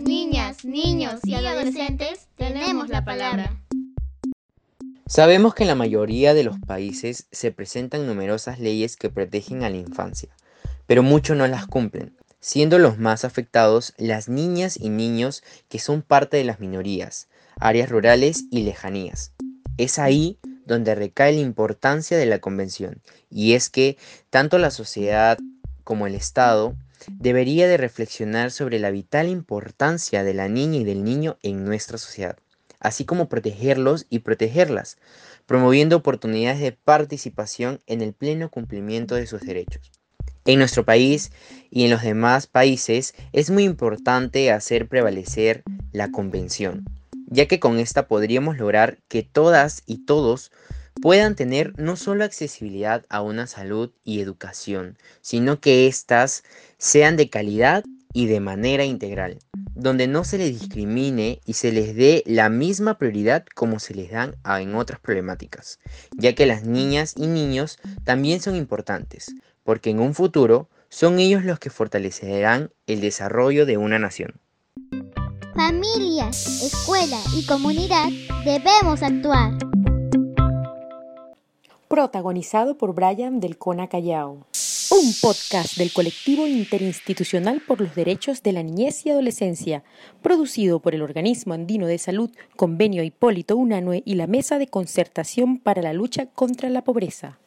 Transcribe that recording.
niñas, niños y adolescentes tenemos la palabra. Sabemos que en la mayoría de los países se presentan numerosas leyes que protegen a la infancia, pero muchos no las cumplen, siendo los más afectados las niñas y niños que son parte de las minorías, áreas rurales y lejanías. Es ahí donde recae la importancia de la convención, y es que tanto la sociedad como el Estado debería de reflexionar sobre la vital importancia de la niña y del niño en nuestra sociedad, así como protegerlos y protegerlas, promoviendo oportunidades de participación en el pleno cumplimiento de sus derechos. En nuestro país y en los demás países es muy importante hacer prevalecer la convención, ya que con esta podríamos lograr que todas y todos puedan tener no solo accesibilidad a una salud y educación, sino que éstas sean de calidad y de manera integral, donde no se les discrimine y se les dé la misma prioridad como se les dan en otras problemáticas, ya que las niñas y niños también son importantes, porque en un futuro son ellos los que fortalecerán el desarrollo de una nación. Familia, escuela y comunidad debemos actuar protagonizado por Brian del Cona Callao. Un podcast del colectivo interinstitucional por los derechos de la niñez y adolescencia, producido por el Organismo Andino de Salud, Convenio Hipólito Unanue y la Mesa de Concertación para la Lucha contra la Pobreza.